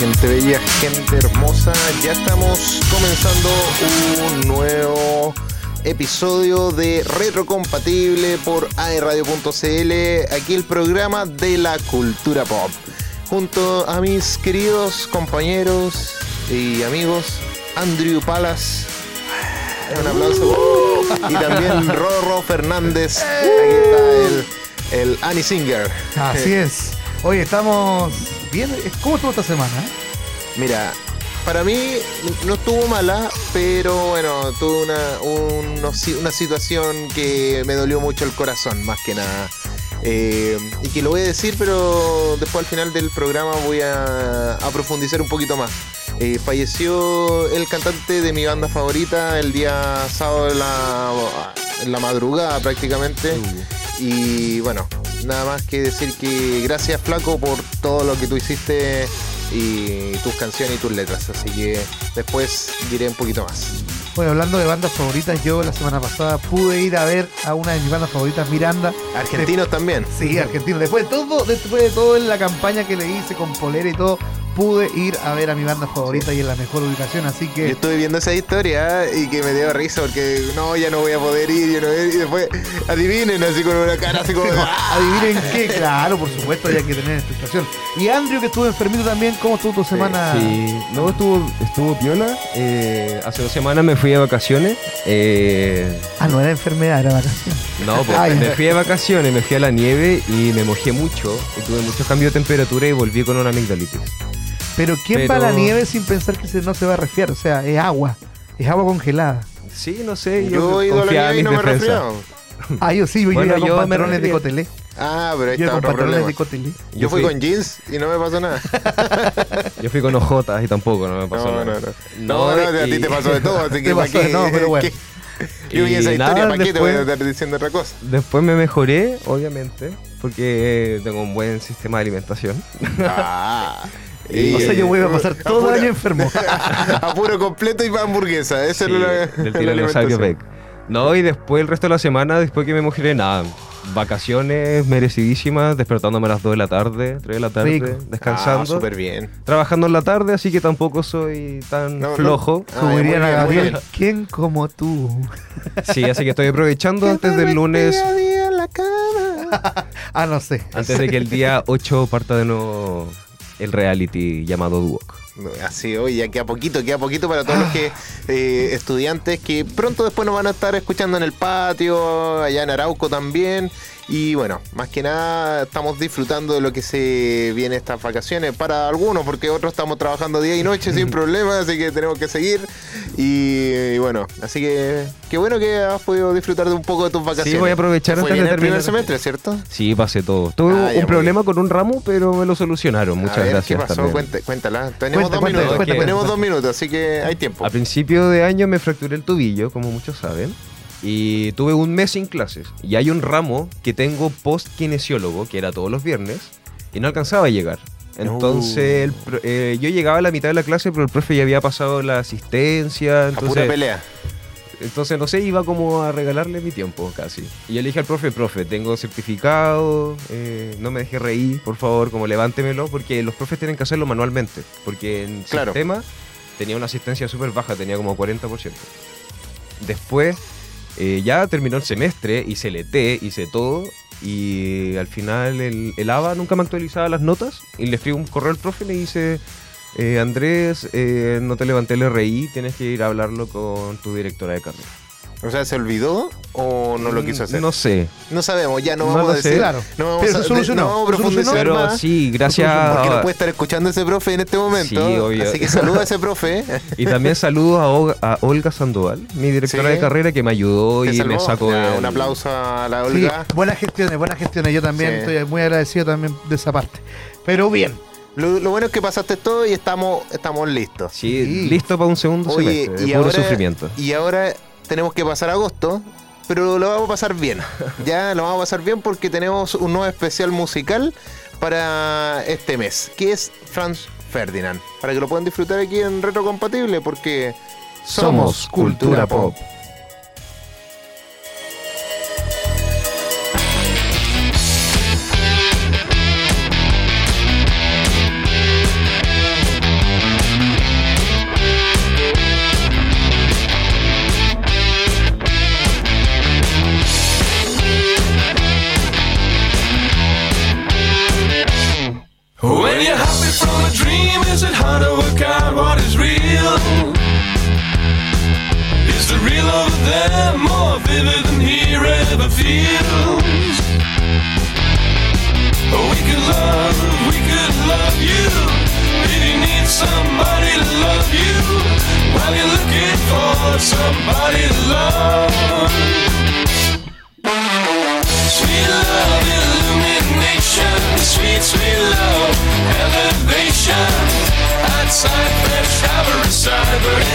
gente bella, gente hermosa. Ya estamos comenzando un nuevo episodio de Retrocompatible por aerradio.cl. Aquí el programa de la cultura pop. Junto a mis queridos compañeros y amigos, Andrew Palas. Un aplauso. Y también Rorro Fernández. Aquí está el, el Annie Singer. Así es. Hoy estamos bien. ¿Cómo estuvo esta semana? eh? Mira, para mí no estuvo mala, pero bueno, tuve una, uno- una situación que me dolió mucho el corazón, más que nada. Eh, y que lo voy a decir, pero después al final del programa voy a, a profundizar un poquito más. Eh, falleció el cantante de mi banda favorita el día sábado en la, en la madrugada prácticamente. Y bueno, nada más que decir que gracias Flaco por todo lo que tú hiciste y tus canciones y tus letras. Así que después diré un poquito más. Bueno, hablando de bandas favoritas, yo la semana pasada pude ir a ver a una de mis bandas favoritas, Miranda. Argentinos también. Sí, argentino. Después de todo, después de todo en la campaña que le hice con polera y todo, pude ir a ver a mi banda favorita y en la mejor ubicación. Así Yo que estuve viendo esa historia y que me dio risa porque no, ya no voy a poder ir, ya no voy a ir. Y después adivinen así con una cara así como... adivinen qué, claro, por supuesto, hay que tener explicación. Y Andrew, que estuvo enfermito también, ¿cómo estuvo tu semana? Sí, no, estuvo, estuvo piola. Eh, hace dos semanas me fui de vacaciones. Eh, Ah, no era enfermedad, era vacación. no, pues, Ay. me fui de vacaciones, me fui a la nieve y me mojé mucho. Y tuve muchos cambios de temperatura y volví con una amigdalitis. Pero ¿quién Pero- va a la nieve sin pensar que se, no se va a resfriar? O sea, es agua, es agua congelada. Sí, no sé. Yo he ido a la nieve y no me he resfriado. Ah, yo sí, yo Bueno, iba con yo me pantalones de cotelé. Ah, pero ahí Yo está con otro problema. de cotelé. Yo fui con jeans y no me pasó nada. Yo fui con ojotas y tampoco no me pasó No, no, nada. no. No, no, a ti te pasó de todo, así que Te ¿para pasó de- qué? no, pero bueno. ¿Qué? Yo vi esa historia, nada, ¿para qué te voy a después- estar diciendo otra cosa? Después me mejoré, obviamente, porque tengo un buen sistema de alimentación. Ah. Y- O sea, yo voy a pasar todo el año enfermo. Apuro completo y para hamburguesa. Esa Sí, es la tiranosaurio. Beck. No, y después el resto de la semana, después que me mojé, nada. Vacaciones merecidísimas, despertándome a las 2 de la tarde, 3 de la tarde, Rico. Ah, descansando. súper bien. trabajando en la tarde, así que tampoco soy tan No, no. flojo. Ah, dirían a Gabriel. ¿quién como tú? Sí, así que estoy aprovechando antes del lunes, Día en la cama. Ah, no sé. antes de que el día 8 parta de nuevo el reality llamado Duoc. Así, hoy ya queda poquito, queda poquito para todos los que eh, estudiantes que pronto después nos van a estar escuchando en el patio, allá en Arauco también. Y bueno, más que nada estamos disfrutando de lo que se viene estas vacaciones para algunos, porque otros estamos trabajando día y noche sin problemas, así que tenemos que seguir. Y, y bueno, así que qué bueno que has podido disfrutar de un poco de tus vacaciones. Sí, voy a aprovechar antes de el primer semestre, ¿cierto? Sí, pasé todo. Tuve Ah, un problema con un ramo, pero me lo solucionaron. Muchas a ver, gracias. ¿Qué pasó? también. Cuenta- cuéntala. Tenemos dos minutos. Tenemos dos minutos, así que hay tiempo. A principio de año me fracturé el tobillo, como muchos saben, y tuve un mes sin clases. Y hay un ramo que tengo post-kinesiólogo, que era todos los viernes, y no alcanzaba a llegar. Entonces el pro- eh, yo llegaba a la mitad de la clase, pero el profe ya había pasado la asistencia. A pura Entonces, pelea. entonces no sé, iba como a regalarle mi tiempo casi. Y yo le dije al profe, profe, tengo certificado, eh, no me deje reír, por favor, como levántemelo, porque los profes tienen que hacerlo manualmente. Porque en Claro. sistema tenía una asistencia súper baja, tenía como 40%. Después, eh, ya terminó el semestre, hice el ET, hice todo, y al final el, el ABA nunca me actualizaba las notas, y le escribo un correo al profe y le dice... eh, Andrés, eh, no te levanté el RI, tienes que ir a hablarlo con tu directora de carrera. O sea, ¿se olvidó o no lo quiso hacer? Mm, No sé. No sabemos, ya no, No vamos lo a sé. decir. Claro. No vamos Pero a, se solucionó, no vamos a profundizar. Pero más. sí, gracias. Porque no a- puede estar escuchando ese profe en este momento. Sí, obvio. Así que saluda a ese profe. Y también saludos a, Olga- a Olga Sandoval, mi directora Sí. de carrera, que me ayudó y salvó. me sacó. Ya, del- Un aplauso a la Sí, Olga. buenas gestiones, buenas gestiones. Yo también Sí. estoy muy agradecido también de esa parte. Pero bien, Lo, lo bueno es que pasaste todo y estamos, estamos listos. Sí, Sí. listo para un segundo Oye, semestre, de y puro ahora, sufrimiento. y ahora tenemos que pasar agosto, pero lo vamos a pasar bien. Ya lo vamos a pasar bien porque tenemos un nuevo especial musical para este mes, que es Franz Ferdinand. Para que lo puedan disfrutar aquí en Retrocompatible, porque somos cultura pop. the real of them more vivid than he ever feels. We could love, we could love you. If you need somebody to love you, while you're looking for somebody to love. Sweet love, illumination, sweet, sweet love, elevation. Outside, fresh, cyber, cyber.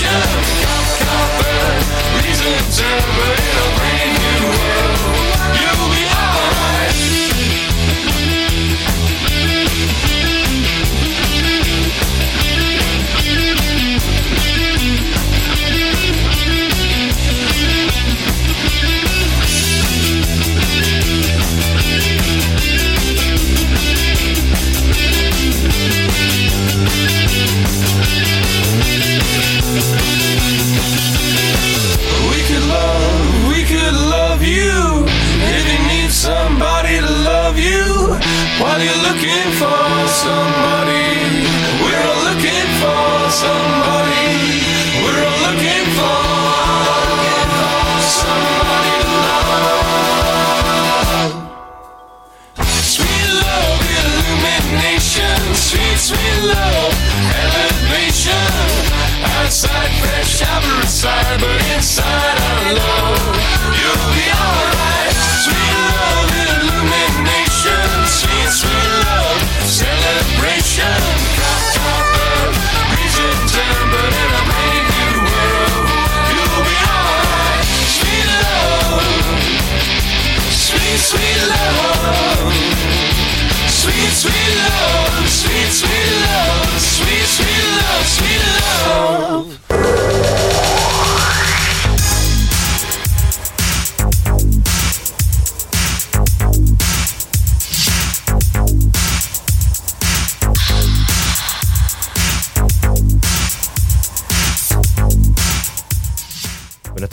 Yeah.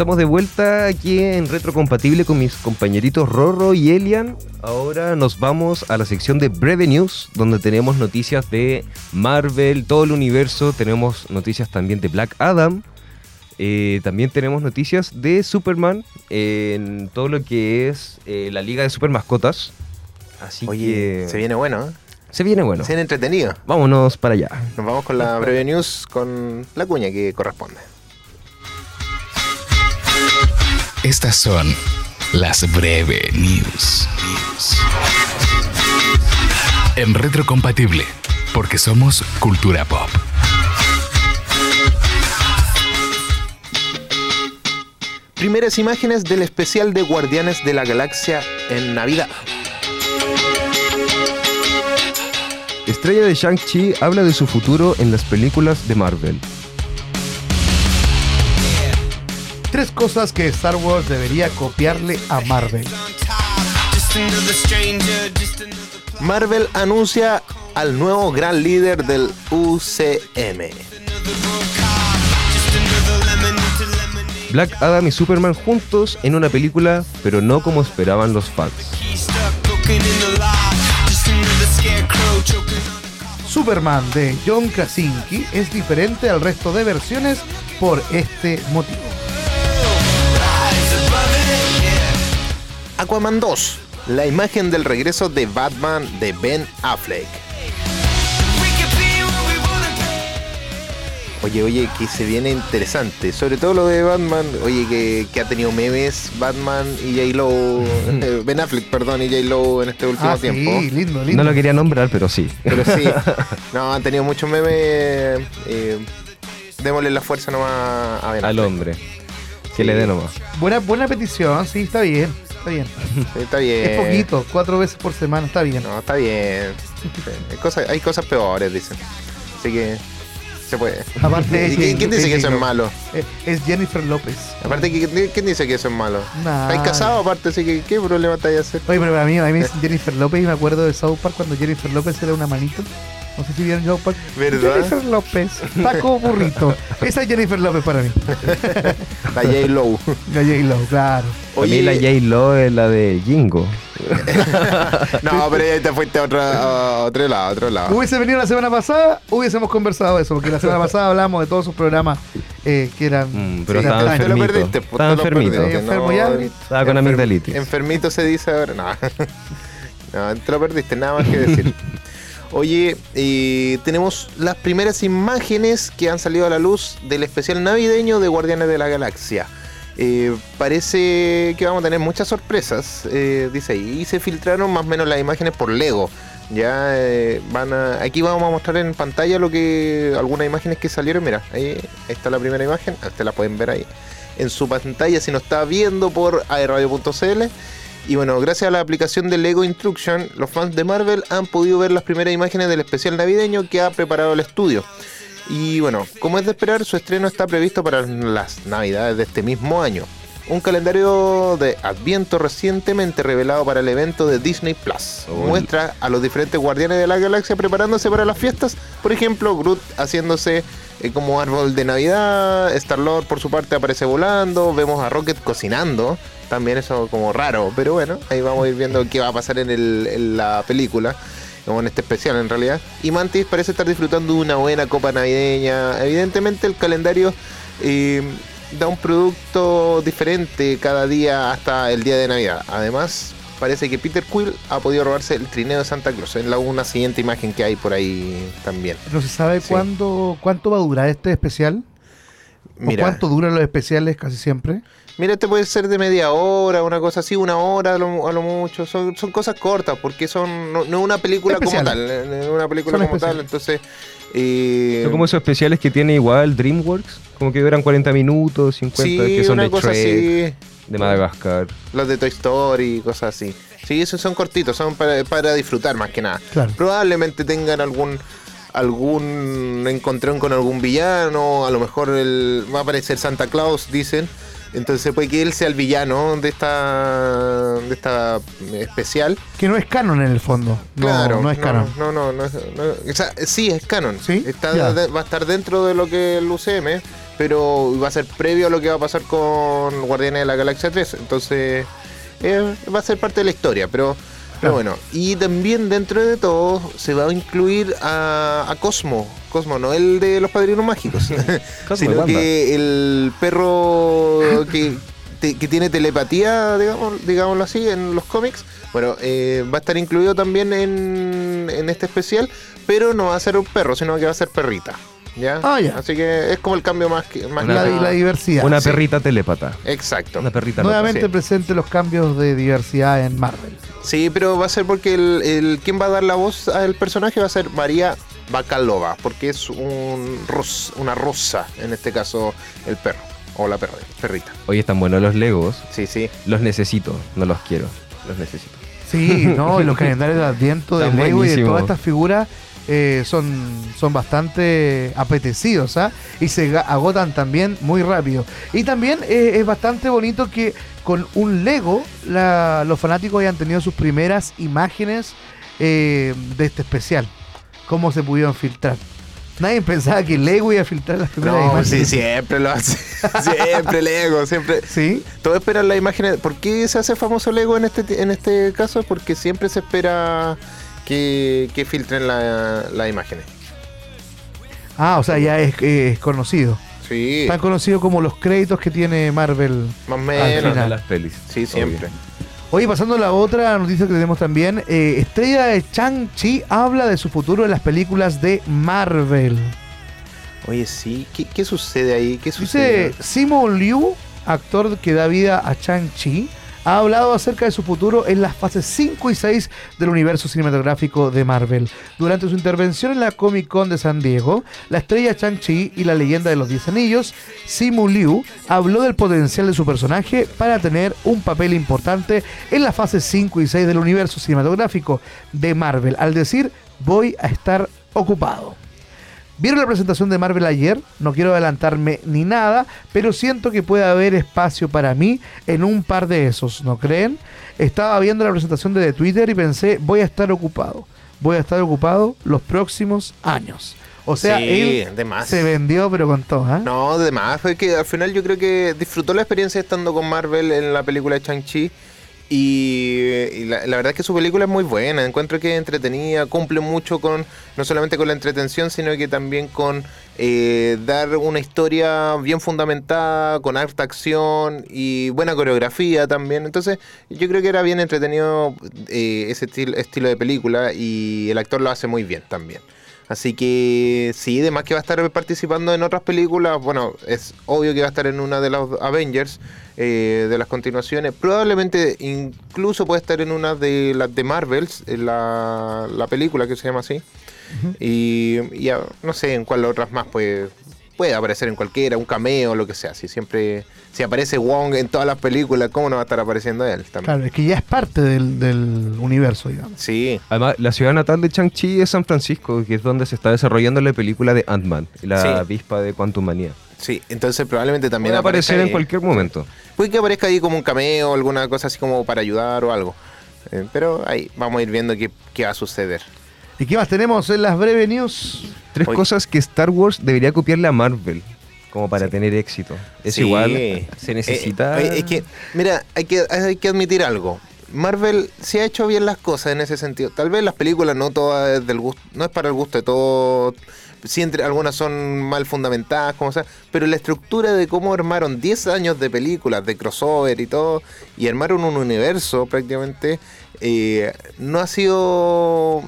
Estamos de vuelta aquí en Retrocompatible con mis compañeritos Rorro y Elian. Ahora nos vamos a la sección de Breve News, donde tenemos noticias de Marvel, todo el universo. Tenemos noticias también de Black Adam. eh, también tenemos noticias de Superman en todo lo que es eh, la Liga de Super Mascotas. Así Oye, que se viene bueno, ¿eh? se viene bueno. Se viene entretenido. Vámonos para allá. Nos vamos con la breve news con la cuña que corresponde. Estas son las breve news. En retrocompatible, porque somos cultura pop. Primeras imágenes del especial de Guardianes de la Galaxia en Navidad. Estrella de Shang-Chi habla de su futuro en las películas de Marvel. Tres cosas que Star Wars debería copiarle a Marvel. Marvel anuncia al nuevo gran líder del UCM. Black Adam y Superman juntos en una película, pero no como esperaban los fans. Superman de John Krasinski es diferente al resto de versiones por este motivo. Aquaman 2, la imagen del regreso de Batman de Ben Affleck. Oye, oye, que se viene interesante. Sobre todo lo de Batman. Oye, que, que ha tenido memes Batman y J-Lo. eh, ben Affleck, perdón, y J-Lo en este último Ah, tiempo. sí, lindo, lindo. No lo quería nombrar, pero sí. Pero sí, no, han tenido muchos memes. eh, démosle la fuerza nomás a Ben Al Affleck. hombre. Que le dé nomás. Buena, buena petición, sí, está bien. Está bien. Está bien. Es poquito, cuatro veces por semana, está bien. No, está bien. Hay cosas, hay cosas peores, dicen. Así que se puede. Aparte, ¿Y quién, quién dice que eso es malo? Eh, Es Jennifer López. Aparte, ¿quién quién dice que eso es malo? Nah. ¿Estáis casados aparte? Así que, ¿qué problema estáis a hacer? Oye, pero a mí, a mí me dicen Jennifer López y me acuerdo de South Park cuando Jennifer López era una manito. No sé si vieron South Park. ¿Verdad? Jennifer López, taco burrito. Esa es Jennifer López para mí. La J-Lo. La J-Lo, claro. A mí la J-Lo es la de Jingo. No, pero ahí te fuiste a otro, a otro lado, a otro lado. Hubiese venido la semana pasada, hubiésemos conversado eso, porque la semana pasada hablamos de todos sus programas eh, que eran. Mm, pero Sí, estaba te lo enfermito. perdiste, pues, Estaba enfermito. perdiste, Enfermo ya. Estaba con amigdalitis. Enfermito se dice ahora. No. no, te lo perdiste, nada más que decir. Oye, tenemos las primeras imágenes que han salido a la luz del especial navideño de Guardianes de la Galaxia. Eh, parece que vamos a tener muchas sorpresas, eh, dice ahí. Y se filtraron más o menos las imágenes por Lego. Ya eh, van a. Aquí vamos a mostrar en pantalla lo que. algunas imágenes que salieron. Mira, ahí, está la primera imagen. Ustedes la pueden ver ahí. En su pantalla, si nos está viendo por aerradio.cl. Y bueno, gracias a la aplicación de Lego Instruction, los fans de Marvel han podido ver las primeras imágenes del especial navideño que ha preparado el estudio. Y bueno, como es de esperar, su estreno está previsto para las navidades de este mismo año. Un calendario de Adviento recientemente revelado para el evento de Disney Plus Oh. muestra a los diferentes guardianes de la galaxia preparándose para las fiestas. Por ejemplo, Groot haciéndose eh, como árbol de Navidad, Star-Lord por su parte aparece volando, vemos a Rocket cocinando, también eso como raro, pero bueno, ahí vamos a ir viendo qué va a pasar en, el- en la película, o en este especial en realidad. Y Mantis parece estar disfrutando de una buena copa navideña. Evidentemente el calendario eh, da un producto diferente cada día hasta el día de Navidad. Además, parece que Peter Quill ha podido robarse el trineo de Santa Claus. Es la una siguiente imagen que hay por ahí también. No se sabe Sí. cuándo, cuánto va a durar este especial. ¿O Mira, cuánto duran los especiales casi siempre? Mira, este puede ser de media hora, una cosa así, una hora a lo, a lo mucho. Son, son cosas cortas porque son no, no es una película como tal. No es una película Son como tal. Entonces, eh, Son como esos especiales que tiene igual DreamWorks, como que duran 40 minutos, 50, sí, que son una de así. de Madagascar. Los de Toy Story y cosas así. Sí, esos son cortitos, son para, para disfrutar más que nada. Claro. Probablemente tengan algún algún encontrón con algún villano, a lo mejor el, va a aparecer Santa Claus, dicen. Entonces puede que él sea el villano de esta de esta especial. Que no es canon en el fondo. Claro, no es canon. No, no, no, es- no- o sea, sí es canon. ¿Sí? Está de- va a estar dentro de lo que el UCM, pero va a ser previo a lo que va a pasar con Guardianes de la Galaxia 3. Entonces eh, va a ser parte de la historia, pero, pero bueno. Y también dentro de todo se va a incluir a, a Cosmo. Cosmo, no el de los padrinos mágicos, Cosmo, sino que el perro que, te- que tiene telepatía, digamos, digámoslo así, en los cómics. Bueno, eh, va a estar incluido también en, en este especial, pero no va a ser un perro, sino que va a ser perrita. ¿Ya? Ah, ya. Así que es como el cambio más que más Una- La, diversidad. Una sí. perrita telépata. Exacto. Una perrita loca. Nuevamente sí. presente los cambios de diversidad en Marvel. Sí, pero va a ser porque el, el quien va a dar la voz al personaje va a ser María Bacalova, porque es un ros- una rosa, en este caso el perro, o la perra, perrita. Oye, están buenos los Legos. Sí, sí. Los necesito, no los quiero. Los necesito. Sí, ¿no? Y los calendarios de Adviento de Lego y de todas estas figuras eh, son, son bastante apetecidos, ¿ah? Y se agotan también muy rápido. Y también eh, es bastante bonito que con un Lego la- los fanáticos hayan tenido sus primeras imágenes eh, de este especial. Cómo se pudieron filtrar. Nadie pensaba que Lego iba a filtrar las primeras No, imágenes. sí, siempre lo hace. siempre Lego, siempre. ¿Sí? Todos esperan las imágenes. ¿Por qué se hace famoso Lego en este, en este caso? Porque siempre se espera que, que filtren la- las imágenes. Ah, o sea, ya es, es conocido. Sí, Tan conocido como los créditos que tiene Marvel. más o al menos. final. las pelis. Sí, siempre. Oye, pasando a la otra noticia que tenemos también, eh, estrella de Chang-Chi habla de su futuro en las películas de Marvel. Oye, sí. ¿Qué, qué sucede ahí? ¿Qué Dice sucede? Simu Liu, actor que da vida a Chang-Chi, ha hablado acerca de su futuro en las fases 5 y 6 del universo cinematográfico de Marvel. Durante su intervención en la Comic Con de San Diego, la estrella Chang-Chi y la leyenda de los 10 anillos, Simu Liu, habló del potencial de su personaje para tener un papel importante en las fases 5 y 6 del universo cinematográfico de Marvel, al decir, voy a estar ocupado. ¿Vieron la presentación de Marvel ayer? No quiero adelantarme ni nada, pero siento que puede haber espacio para mí en un par de esos, ¿no creen? Estaba viendo la presentación de Twitter y pensé, voy a estar ocupado. Voy a estar ocupado los próximos años. O sea, Sí, él de más. se vendió, pero con todo, ¿ah? No, de más. Fue que al final yo creo que disfrutó la experiencia estando con Marvel en la película de Chang-Chi. Y, la, la verdad es que su película es muy buena. Encuentro que es entretenida, cumple mucho con, no solamente con la entretención, sino que también con eh, dar una historia bien fundamentada, con harta acción y buena coreografía también. Entonces, yo creo que era bien entretenido eh, ese estil- estilo de película y el actor lo hace muy bien también. Así que sí, además que va a estar participando en otras películas. Bueno, es obvio que va a estar en una de los Avengers, eh, de las continuaciones. Probablemente incluso puede estar en una de las de Marvels, en la, la película que se llama así. Y, y a- no sé en cuál otras más puede, puede aparecer en cualquiera, un cameo, lo que sea. Si siempre, si aparece Wong en todas las películas, ¿cómo no va a estar apareciendo él también? Claro, es que ya es parte del, del universo, digamos. Sí, Además, la ciudad natal de Chang-Chi es San Francisco, que es donde se está desarrollando la película de Ant-Man, la Sí. avispa de Quantum Manía. sí. Entonces probablemente también Puede aparecer en ahí. cualquier momento. Puede que aparezca ahí como un cameo, alguna cosa así como para ayudar o algo. Eh, pero ahí vamos a ir viendo qué, qué va a suceder. ¿Y qué más tenemos en las breves news? Tres Oye. cosas que Star Wars debería copiarle a Marvel, como para Sí. tener éxito. Es Sí. igual, Eh, se necesita... eh, es que, mira, hay que, hay que admitir algo. Marvel sí ha hecho bien las cosas en ese sentido. Tal vez las películas no todas es del gusto, no es para el gusto de todos. Sí, entre, algunas son mal fundamentadas, como sea, pero la estructura de cómo armaron 10 años de películas, de crossover y todo, y armaron un universo prácticamente, eh, no ha sido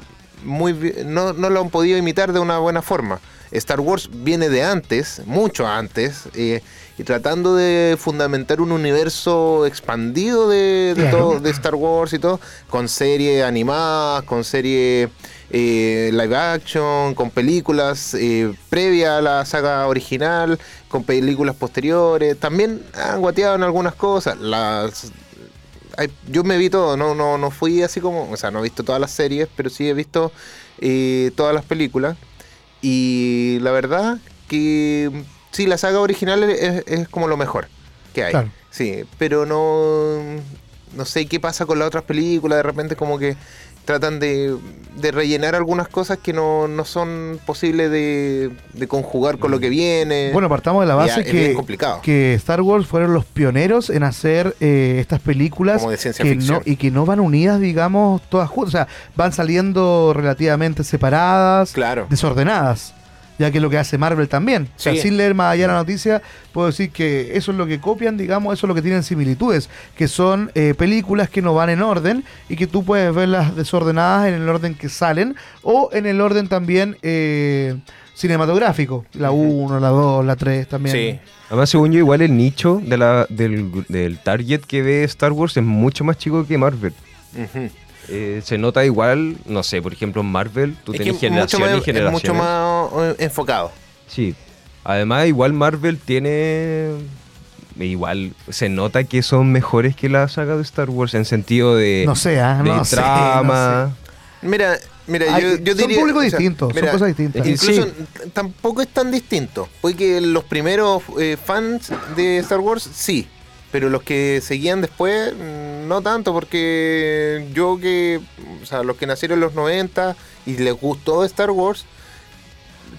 muy no, no lo han podido imitar de una buena forma. Star Wars viene de antes, mucho antes, eh, y tratando de fundamentar un universo expandido de, de Claro. todo, de Star Wars y todo, con series animadas, con series eh, live action, con películas eh, previas a la saga original, con películas posteriores. También han guateado en algunas cosas. Las yo me vi todo, no, no, no fui así como, o sea, no he visto todas las series, pero sí he visto eh, todas las películas. Y la verdad que sí, la saga original es, es como lo mejor que hay. Claro. Sí, pero no, no sé qué pasa con las otras películas, de repente como que tratan de, de rellenar algunas cosas que no, no son posibles de, de conjugar con lo que viene. Bueno, partamos de la base es que, complicado. que Star Wars fueron los pioneros en hacer eh, estas películas Como de ciencia que ficción. no, y que no van unidas, digamos, todas juntas. O sea, van saliendo relativamente separadas, Claro. desordenadas. Ya que es lo que hace Marvel también. O sea, Sí. sin leer más allá la noticia, puedo decir que eso es lo que copian, digamos, eso es lo que tienen similitudes, que son eh, películas que no van en orden y que tú puedes verlas desordenadas en el orden que salen o en el orden también eh, cinematográfico. La 1, la 2, la 3 también. Sí. Además, según yo, igual el nicho de la, del, del target que ve Star Wars es mucho más chico que Marvel. Ujú. Eh, se nota igual, no sé, por ejemplo, en Marvel, tú Es tenés mucho generaciones más, y es generaciones. mucho más enfocado. Sí. Además, igual Marvel tiene. Igual se nota que son mejores que la saga de Star Wars en sentido de, No sé, ah, de no sé, trama. Mira, mira, Hay- yo, yo son diría. públicos o sea, distintos, son cosas distintas. Incluso Sí. tampoco es tan distinto. Porque los primeros eh, fans de Star Wars, sí. Pero los que seguían después, no tanto. Porque yo que. O sea, los que nacieron en los 90 y les gustó Star Wars,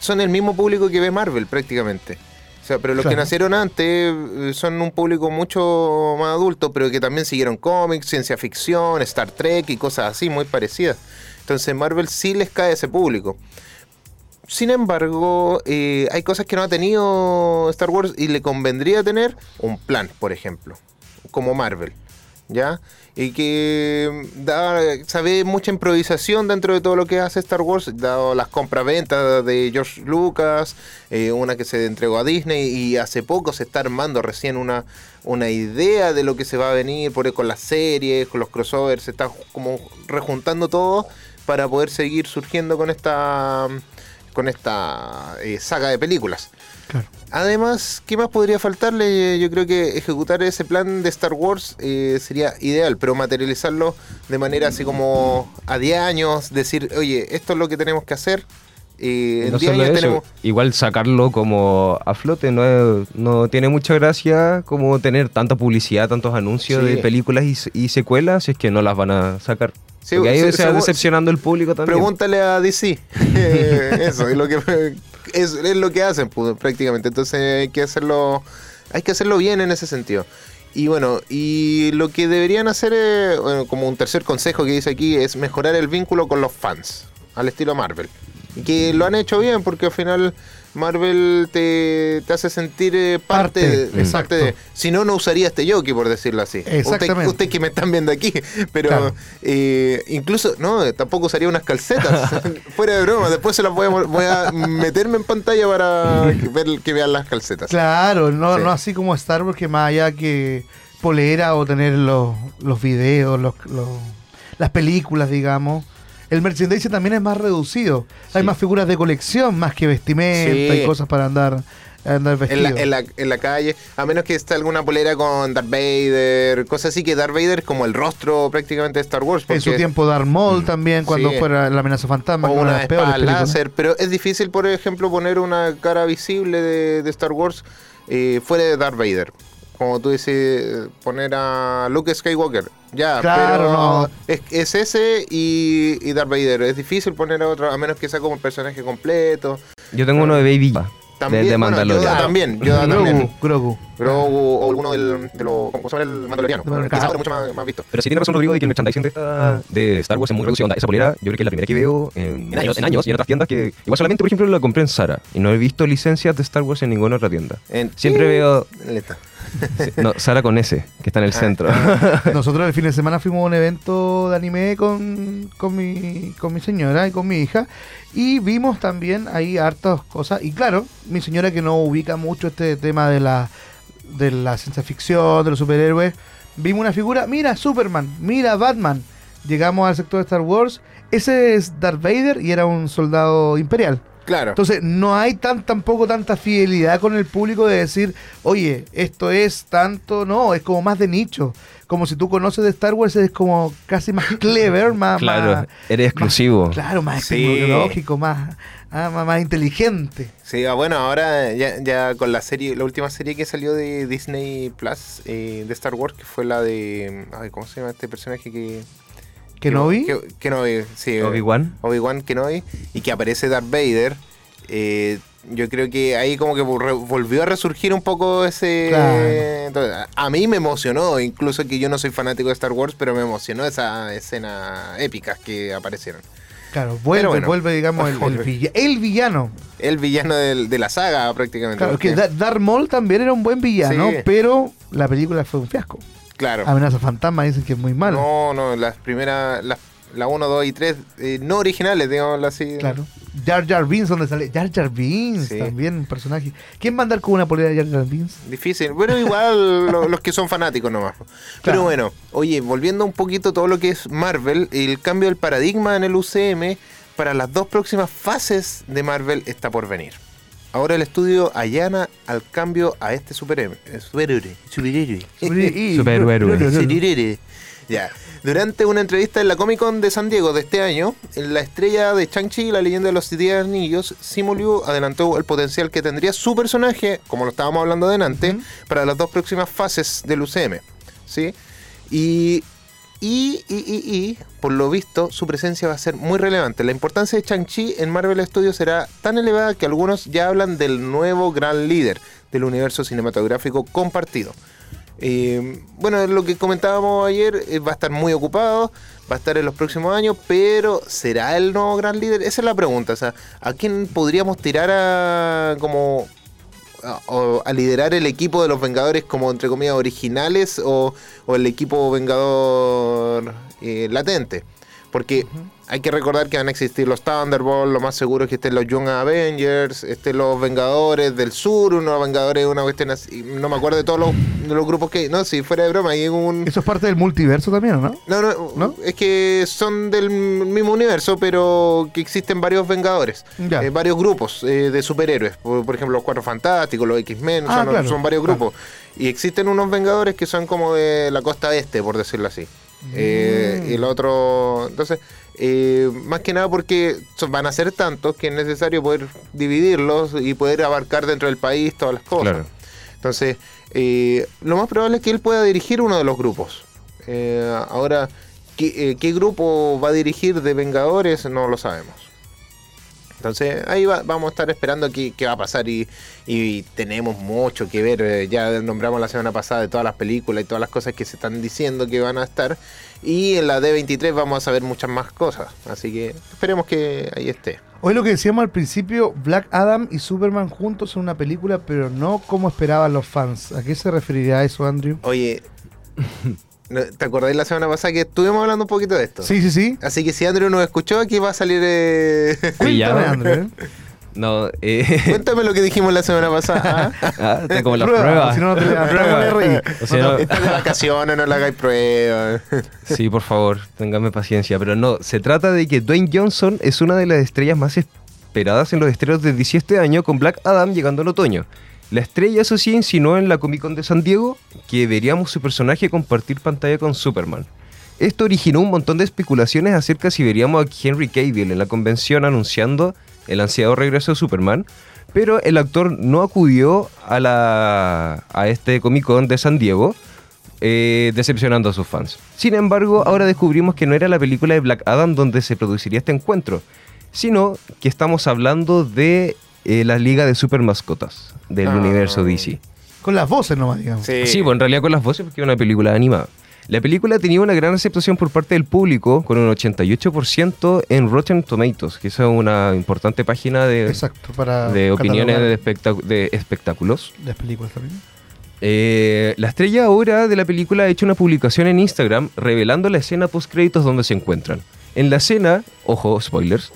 son el mismo público que ve Marvel prácticamente. O sea, pero los que nacieron antes eh, son un público mucho más adulto, pero que también siguieron cómics, ciencia ficción, Star Trek y cosas así muy parecidas. Entonces Marvel sí les cae a ese público. Sin embargo, eh, hay cosas que no ha tenido Star Wars y le convendría tener un plan, por ejemplo, como Marvel. ¿ya? Y que da, sabe mucha improvisación dentro de todo lo que hace Star Wars, dado las compraventas de George Lucas, eh, una que se entregó a Disney y hace poco se está armando recién una, una idea de lo que se va a venir por con las series, con los crossovers, se está como rejuntando todo para poder seguir surgiendo con esta con esta eh, saga de películas. Claro. Además, ¿qué más podría faltarle? Yo creo que ejecutar ese plan de Star Wars eh, sería ideal, pero materializarlo de manera así como a 10 años, decir, oye, esto es lo que tenemos que hacer. En No 10 solo años eso, tenemos... igual sacarlo como a flote no, es- no tiene mucha gracia como tener tanta publicidad, tantos anuncios Sí. de películas y, se- y secuelas si es que no las van a sacar. Sí, Porque ahí se- se va decepcionando el público también. Pregúntale a DC. Eh, Eso es lo que es, es lo que hacen pues, prácticamente. Entonces hay que hacerlo hay que hacerlo bien en ese sentido. Y bueno, y lo que deberían hacer bueno, como un tercer consejo que dice aquí es mejorar el vínculo con los fans, al estilo Marvel. Que lo han hecho bien porque al final Marvel te, te hace sentir eh, parte, Parte, de, exacto. parte de- Si no, no usaría este jockey, por decirlo así. Exactamente. Usted, usted que me están viendo aquí. Pero Claro. eh, incluso, no, tampoco usaría unas calcetas. Fuera de broma, después se las voy a, voy a meterme en pantalla para que, ver, que vean las calcetas. Claro, no, Sí. no así como Star Wars, que más allá que polera o tener los, los videos, los, los- las películas, digamos. El merchandising también es más reducido. Hay más figuras de colección, más que vestimenta Sí. y cosas para andar, andar En vestido. la, en, la, en la calle, a menos que esté alguna polera con Darth Vader, cosas así que Darth Vader es como el rostro prácticamente de Star Wars. en su tiempo Darth Maul también, cuando Sí. fuera la amenaza fantasma, o una espada láser, pero es difícil, por ejemplo, poner una cara visible de, de Star Wars eh, fuera de Darth Vader. Como tú dices, poner a Luke Skywalker. Ya, Claro, pero no. es, es ese y, y Darth Vader. Es difícil poner a otro, a menos que sea como el personaje completo. Yo tengo uno de Baby Yoda, También, de, de bueno, Mandalorian. Yoda también, Yoda Grogu, también. Grogu. Grogu o alguno del, de los, ¿cómo se llama? El Mandaloriano. Quizás otro mucho más, más visto. Pero sí tiene razón Rodrigo de que el merchandising de, esta- de Star Wars es muy reducido. Onda, Esa polera, yo creo que es la primera que veo en, en años, en años y en otras tiendas que igual solamente, por ejemplo, la compré en Zara y no he visto licencias de Star Wars en ninguna otra tienda. En- Siempre veo. Sí, no, Sara con S, que está en el Ah, centro. Nosotros el fin de semana fuimos a un evento de anime con, con, mi, con mi señora y con mi hija y vimos también ahí hartas cosas. Y claro, mi señora que no ubica mucho este tema de la, de la ciencia ficción, de los superhéroes, vimos una figura, mira Superman, mira Batman. Llegamos al sector de Star Wars, ese es Darth Vader y era un soldado imperial. Claro. Entonces, no hay tan tampoco tanta fidelidad con el público de decir, oye, esto es tanto, no, es como más de nicho. Como si tú conoces de Star Wars, es como casi más clever, más. claro, más- eres exclusivo. más- claro, más Sí. tecnológico, más, ah, más, más inteligente. Sí, ah, bueno, ahora ya, ya con la serie, la última serie que salió de Disney Plus eh, de Star Wars, que fue la de. Ay, ¿Cómo se llama este personaje que. ¿Kenobi? Que, Kenobi, sí. Obi-Wan. Obi-Wan Kenobi. Y que aparece Darth Vader. eh, yo creo que ahí como que vol- volvió a resurgir un poco ese... Claro. Entonces, a- mí me emocionó, incluso que yo no soy fanático de Star Wars, pero me emocionó esa escena épicas que aparecieron. Claro, vuelve, bueno. vuelve, digamos, el, el Vuelve. villa- el villano. El villano del- de la saga prácticamente. Claro, que Darth Maul también era un buen villano, Sí. pero la película fue un fiasco. Claro. Amenaza Fantasma dicen que es muy mala. No, no, las primeras, las, la 1, 2 y 3, eh, no originales, digamos así. Claro. Jar Jar Binks, donde sale Jar Jar Binks, Sí. también un personaje. ¿Quién va a andar con una polera de Jar Jar Binks? Difícil, pero igual lo- los que son fanáticos nomás. Pero Claro. bueno, oye, volviendo un poquito todo lo que es Marvel, el cambio del paradigma en el UCM para las dos próximas fases de Marvel está por venir. Ahora el estudio allana al cambio a este superhéroe. Superhéroe. Superhéroe. Ya. Durante una entrevista en la Comic Con de San Diego de este año, la estrella de Chang-Chi, la leyenda de los Siete Anillos, Simu Liu adelantó el potencial que tendría su personaje, como lo estábamos hablando adelante, Ujú. para las dos próximas fases del UCM. ¿Sí? Y, y, por lo visto, su presencia va a ser muy relevante. La importancia de Chang-Chi en Marvel Studios será tan elevada que algunos ya hablan del nuevo gran líder del universo cinematográfico compartido. Eh, bueno, lo que comentábamos ayer, eh, va a estar muy ocupado, va a estar en los próximos años, pero ¿será el nuevo gran líder? Esa es la pregunta. O sea, ¿a quién podríamos tirar a como a, a liderar el equipo de los Vengadores como entre comillas originales o, o el equipo Vengador eh, latente. Porque hay que recordar que van a existir los Thunderbolts, lo más seguro es que estén los Young Avengers, estén los Vengadores del Sur, unos Vengadores, una cuestión así. No me acuerdo de todos los, de los grupos que hay. No, si fuera de broma, hay un. Eso es parte del multiverso también, ¿o ¿no? No, no, ¿No? es que son del mismo universo, pero que existen varios Vengadores, eh, varios grupos eh, de superhéroes. Por, por ejemplo, los Cuatro Fantásticos, los X-Men, Ah, son, claro, son varios claro. grupos. Y existen unos Vengadores que son como de la costa este, por decirlo así. Eh, Mm. y el otro, entonces, eh, más que nada porque van a ser tantos que es necesario poder dividirlos y poder abarcar dentro del país todas las cosas. Claro. Entonces, eh, lo más probable es que él pueda dirigir uno de los grupos. Eh, ahora, ¿qué, eh, qué grupo va a dirigir de Vengadores? No lo sabemos. Entonces, ahí va- vamos a estar esperando qué, qué va a pasar y, y tenemos mucho que ver. ya nombramos la semana pasada de todas las películas y todas las cosas que se están diciendo que van a estar. Y en la D23 vamos a saber muchas más cosas. Así que esperemos que ahí esté. Hoy lo que decíamos al principio, Black Adam y Superman juntos en una película, pero no como esperaban los fans. ¿A qué se referiría eso, Andrew? Oye, ¿no- ¿te acordáis la semana pasada que estuvimos hablando un poquito de esto? Sí, sí, sí. Así que si Andrew nos escuchó, aquí va a salir. eh, Cuéntame, ya. Andrew. No, eh, Cuéntame lo que dijimos la semana pasada. ¿ah? ah, está como las Prueba, pruebas. si no, no te levantamos Prueba. de reír. O sea, no- Estás de vacaciones, no le hagáis pruebas. Sí, por favor, téngame paciencia. Pero no, se trata de que Dwayne Johnson es una de las estrellas más esperadas en los estrenos de DC este año, con Black Adam llegando en otoño. La estrella, eso sí, insinuó en la Comic Con de San Diego que veríamos su personaje compartir pantalla con Superman. Esto originó un montón de especulaciones acerca si veríamos a Henry Cavill en la convención anunciando el ansiado regreso de Superman, pero el actor no acudió a, la, a este Comic Con de San Diego, eh, decepcionando a sus fans. Sin embargo, ahora descubrimos que no era la película de Black Adam donde se produciría este encuentro, sino que estamos hablando de eh, la Liga de Super Mascotas del Ah. universo DC. Con las voces nomás, digamos. Sí, Sí, bueno, en realidad con las voces porque es una película animada. La película tenía una gran aceptación por parte del público, con un 88% en Rotten Tomatoes, que es una importante página de, Exacto, para de opiniones de, de espectáculos. las películas también. Eh, la estrella ahora de la película ha hecho una publicación en Instagram revelando la escena post créditos donde se encuentran. En la escena, ojo, spoilers,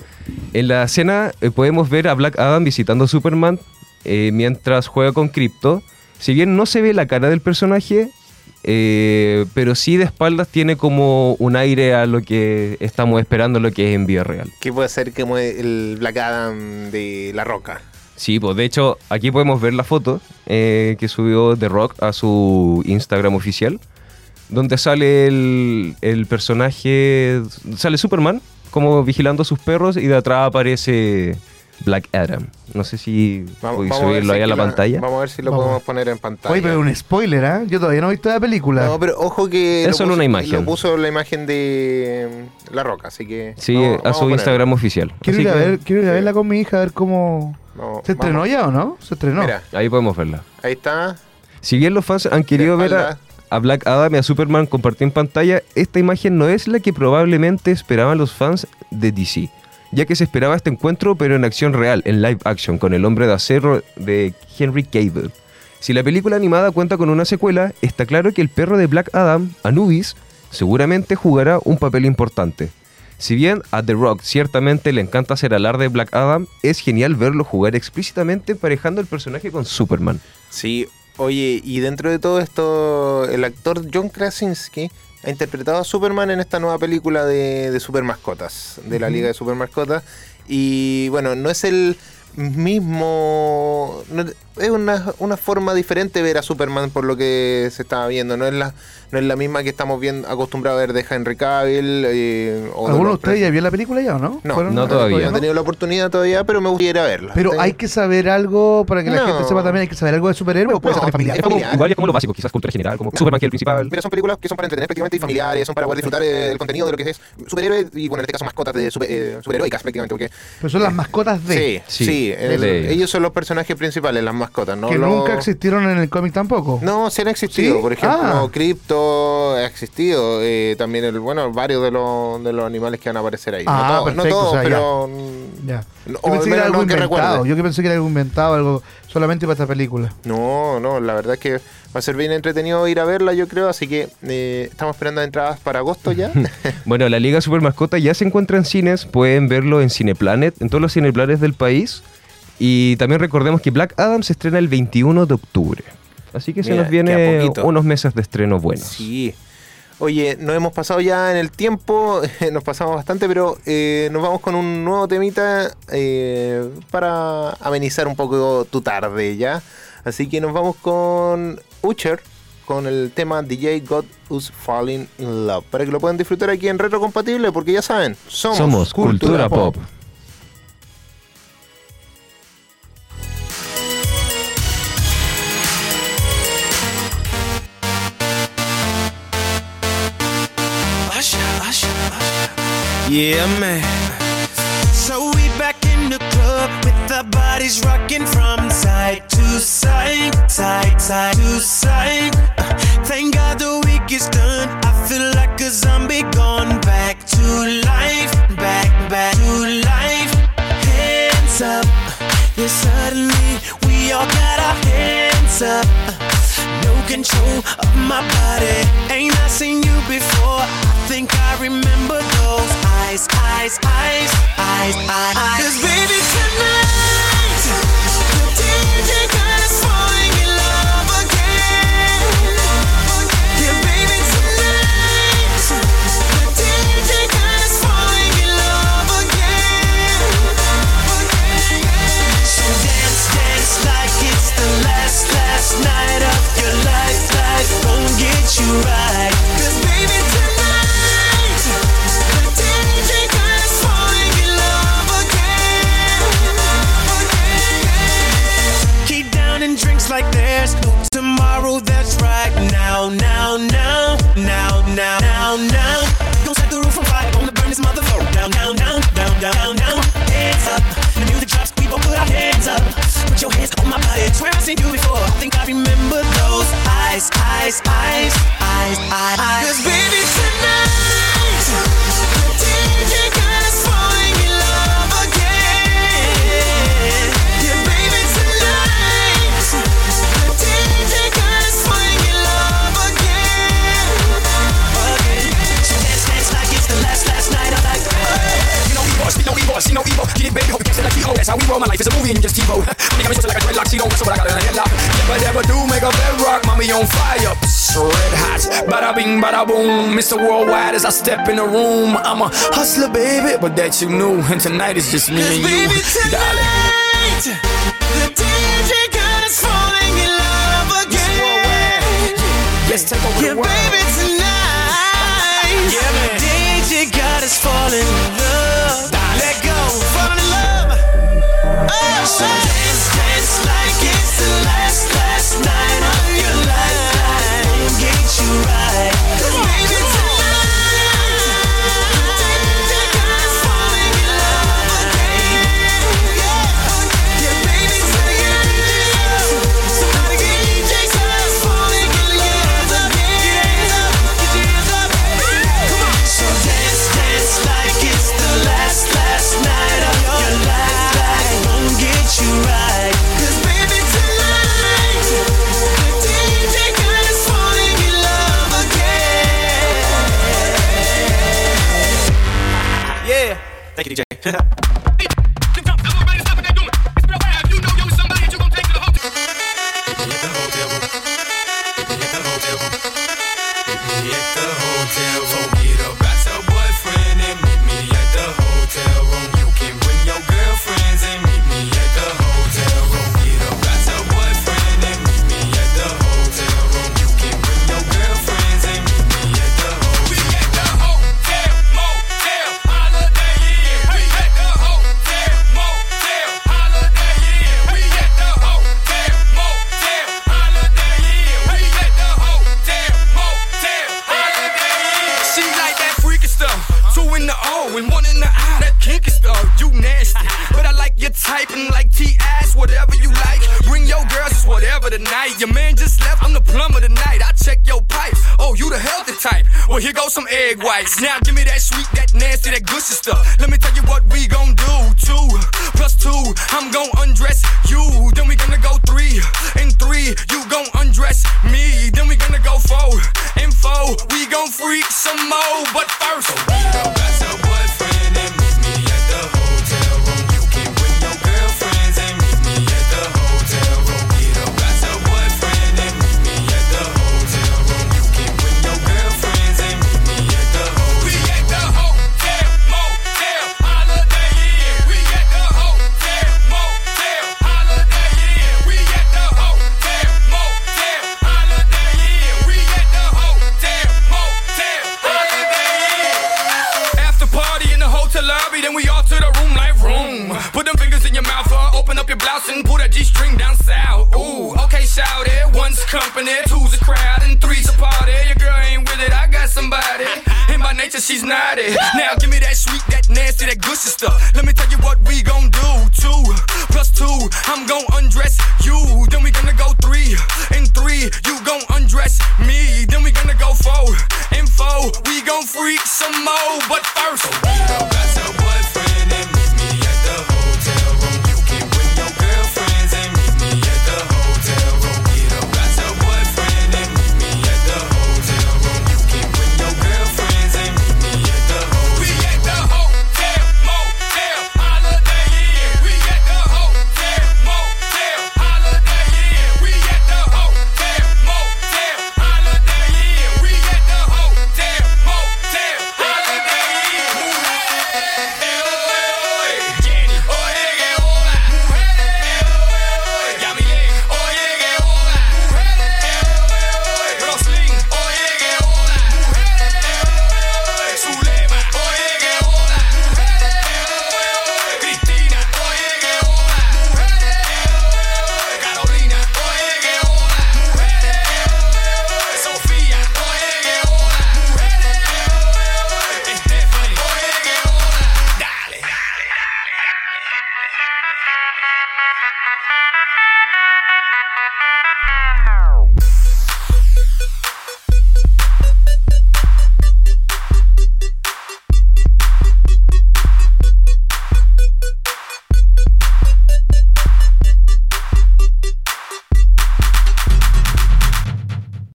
en la escena eh, podemos ver a Black Adam visitando a Superman eh, mientras juega con Crypto. Si bien no se ve la cara del personaje, eh, pero sí de espaldas tiene como un aire a lo que estamos esperando, lo que es en vida real. Que puede ser como el Black Adam de La Roca. Sí, pues de hecho aquí podemos ver la foto eh, que subió The Rock a su Instagram oficial, donde sale el, el personaje, sale Superman como vigilando a sus perros y de atrás aparece Black Adam. No sé si voy a a ver subirlo si ahí a la lo- pantalla. Vamos a ver si lo Vamos. podemos poner en pantalla. Oye, pero un spoiler, ¿ah? Yo todavía no he visto la película. No, pero ojo que. Es lo solo puso- una imagen. Lo puso la imagen de mm, La Roca, así que. Sí, vamos- a vamos su ponerlo. Instagram oficial. quiero ir a que ver, quiero ir a sí. verla con mi hija a ver cómo. ¿Se estrenó vamos. ya o no? Se estrenó. Mira, Ahí podemos verla. ahí está. Si bien los fans han querido ver a, a Black Adam y a Superman compartir en pantalla, esta imagen no es la que probablemente esperaban los fans de DC, ya que se esperaba este encuentro pero en acción real, en live action, con el hombre de acero de Henry Cavill. Si la película animada cuenta con una secuela, está claro que el perro de Black Adam, Anubis, seguramente jugará un papel importante. Si bien a The Rock ciertamente le encanta hacer alarde de Black Adam, es genial verlo jugar explícitamente emparejando el personaje con Superman. Sí, oye, y dentro de todo esto, el actor John Krasinski ha interpretado a Superman en esta nueva película de, de Super Mascotas, de la Liga de Super Mascotas. Y bueno, no es el mismo. No- es una, una forma diferente de ver a Superman por lo que se estaba viendo. No es la, no es la misma que estamos bien acostumbrados a ver de Henry Cavill. eh, o de ¿Alguno de ustedes ya vio la película ya o no? No, ¿Fueron? no Ah, todavía. No he tenido la oportunidad todavía, pero me gustaría ir a verla. Pero Tengo- hay que saber algo para que la No. gente sepa también, hay que saber algo de superhéroes o puede No, es familiar. Igual es como lo básico, quizás cultura general, como Superman que es el principal. Mira, son películas que son para entretener prácticamente y familiares, son para poder disfrutar eh, del contenido de lo que es superhéroes y, bueno, en este caso mascotas de super, eh, superheroicas prácticamente. Porque, Pero son las mascotas de. sí, Sí, sí, de el- ellos. ellos son los personajes principales, las mascotas, ¿no? que nunca existieron en el cómic tampoco. No, sí han existido. ¿Sí? Por ejemplo, Ah. Crypto ha existido. eh, también, el, bueno, varios de los, de los animales que van a aparecer ahí. Ah, no todos, no perfecto, todos, o sea, ya. pero. Ya. Yo o pensé que era algo no inventado. recuerde. Yo que pensé que era algo inventado, algo solamente para esta película. No, no, la verdad es que va a ser bien entretenido ir a verla, yo creo, así que eh, estamos esperando entradas para agosto ya. Bueno, la Liga Super Mascota ya se encuentra en cines, pueden verlo en Cineplanet, en todos los Cineplanes del país. Y también recordemos que Black Adam se estrena el 21 de octubre. Así que se nos viene unos meses de estreno buenos. Sí. Oye, nos hemos pasado ya en el tiempo, nos pasamos bastante, pero eh, nos vamos con un nuevo temita eh, para amenizar un poco tu tarde, ¿ya? Así que nos vamos con Ucher, con el tema DJ God Us Falling in Love, para que lo puedan disfrutar aquí en Retro Compatible, porque ya saben, somos, Somos Cultura Pop. Yeah, man. So we back in the club with our bodies rocking from side to side, side, side to side. Uh, thank God the week is done. I feel like a zombie gone back to life, back, back to life. Hands up, yeah, suddenly we all got our hands up. Control of my body. Ain't I seen you before? I think I remember those eyes, eyes, eyes, eyes, eyes. eyes. Cause baby tonight, the DJ got us falling red hot. Bada bing, bada boom. Mr. Worldwide as I step in the room. I'm a hustler, baby, but that you knew. And tonight is just me and you, Baby, darling. tonight, the DJ got us falling in love again. Let's take over Yeah, the world. baby, tonight, Yeah, man. DJ got us falling in love. Let go, falling in love. Oh, so dance, dance like it's the last, last night you right. Yeah.